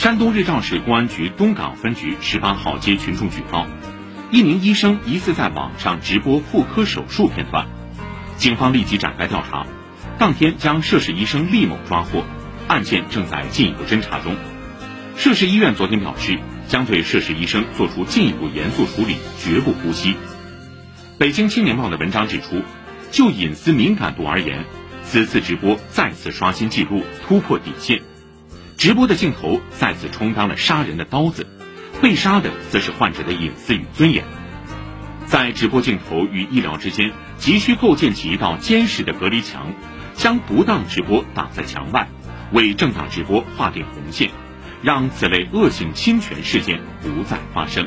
山东日照市公安局东港分局十八号接群众举报，一名医生疑似在网上直播妇科手术片段，警方立即展开调查，当天将涉事医生厉某抓获，案件正在进一步侦查中。涉事医院昨天表示，将对涉事医生作出进一步严肃处理，绝不姑息。北京青年报的文章指出，就隐私敏感度而言，此次直播再次刷新纪录，突破底线。直播的镜头再次充当了杀人的刀子，被杀的则是患者的隐私与尊严。在直播镜头与医疗之间，急需构建起一道坚实的隔离墙，将不当直播挡在墙外，为正当直播划定红线，让此类恶性侵权事件不再发生。